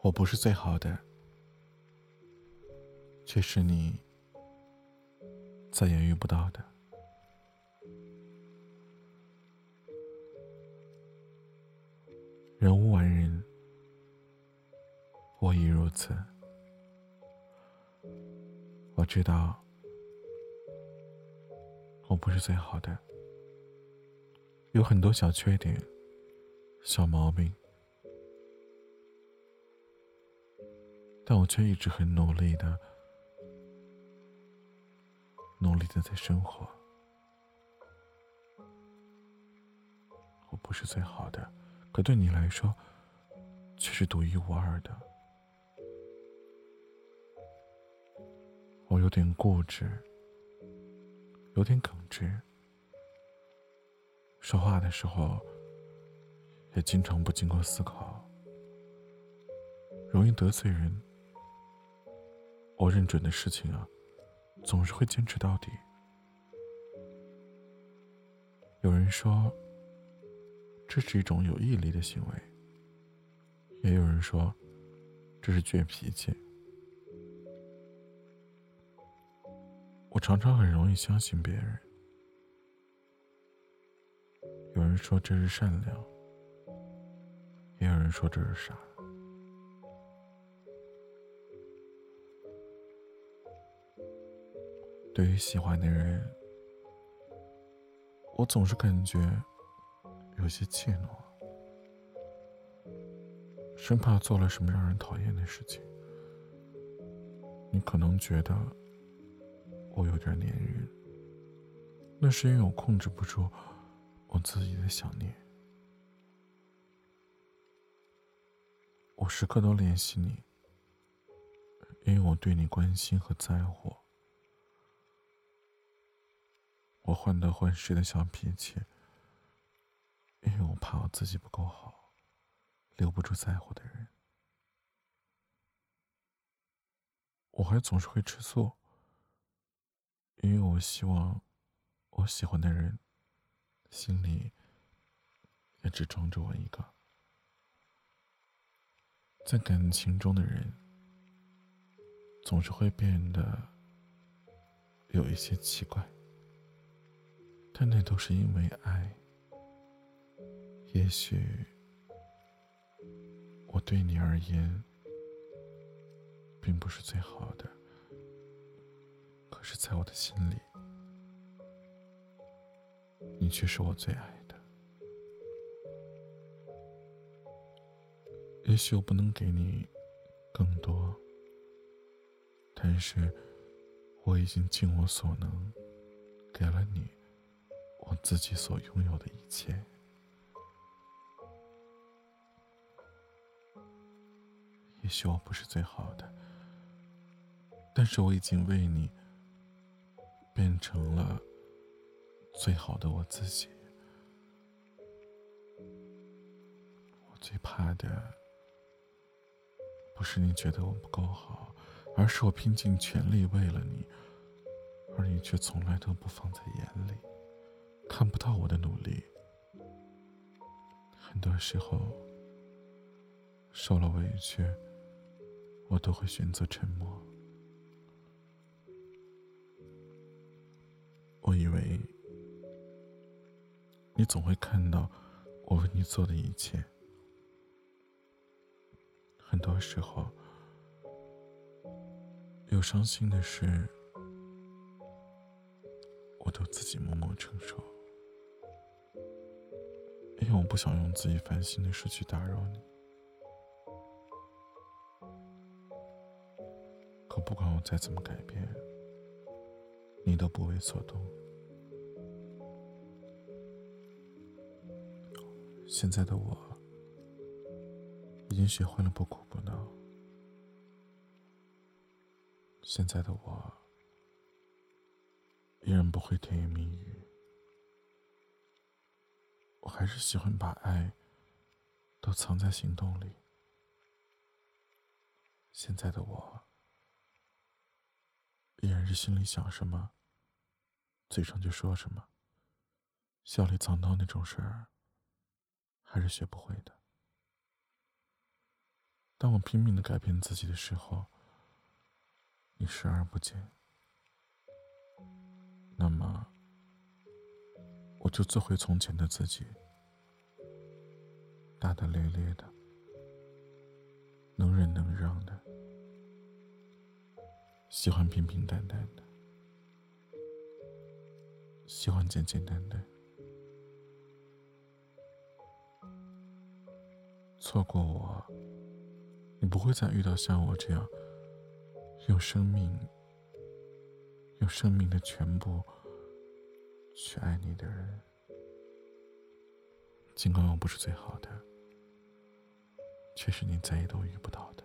我不是最好的，却是你再也遇不到的。人无完人，我亦如此。我知道，我不是最好的，有很多小缺点、小毛病。但我却一直很努力的、努力的在生活。我不是最好的，可对你来说，却是独一无二的。我有点固执，有点耿直，说话的时候也经常不经过思考，容易得罪人。我认准的事情啊，总是会坚持到底。有人说，这是一种有毅力的行为；也有人说，这是倔脾气。我常常很容易相信别人。有人说这是善良，也有人说这是傻。对于喜欢的人，我总是感觉有些怯懦，生怕做了什么让人讨厌的事情。你可能觉得我有点粘人，那是因为我控制不住我自己的想念。我时刻都联系你，因为我对你关心和在乎。我患得患失的小脾气，因为我怕我自己不够好，留不住在乎的人。我还总是会吃醋，因为我希望我喜欢的人心里也只装着我一个。在感情中的人，总是会变得有一些奇怪。但那都是因为爱。也许我对你而言并不是最好的，可是在我的心里，却是我最爱的。也许我不能给你更多，但是我已经尽我所能给了你。我自己所拥有的一切，也许我不是最好的，但是我已经为你变成了最好的我自己。我最怕的不是你觉得我不够好，而是我拼尽全力为了你，而你却从来都不放在眼里。看不到我的努力，很多时候受了委屈，我都会选择沉默。你总会看到我为你做的一切，很多时候有伤心的事，我都自己默默承受。因为我不想用自己烦心的事去打扰你，可不管我再怎么改变，你都不为所动。现在的我已经学会了不哭不闹，现在的我依然不会甜言蜜语。我还是喜欢把爱都藏在行动里。现在的我依然是心里想什么，嘴上就说什么。笑里藏刀那种事儿，还是学不会的。当我拼命的改变自己的时候，你视而不见，那么我就做回从前的自己，大大咧咧的，能忍能让的，喜欢平平淡淡的，喜欢简简单单。错过我，你不会再遇到像我这样用生命、用生命的全部去爱你的人。尽管我不是最好的，却是你再也都遇不到的。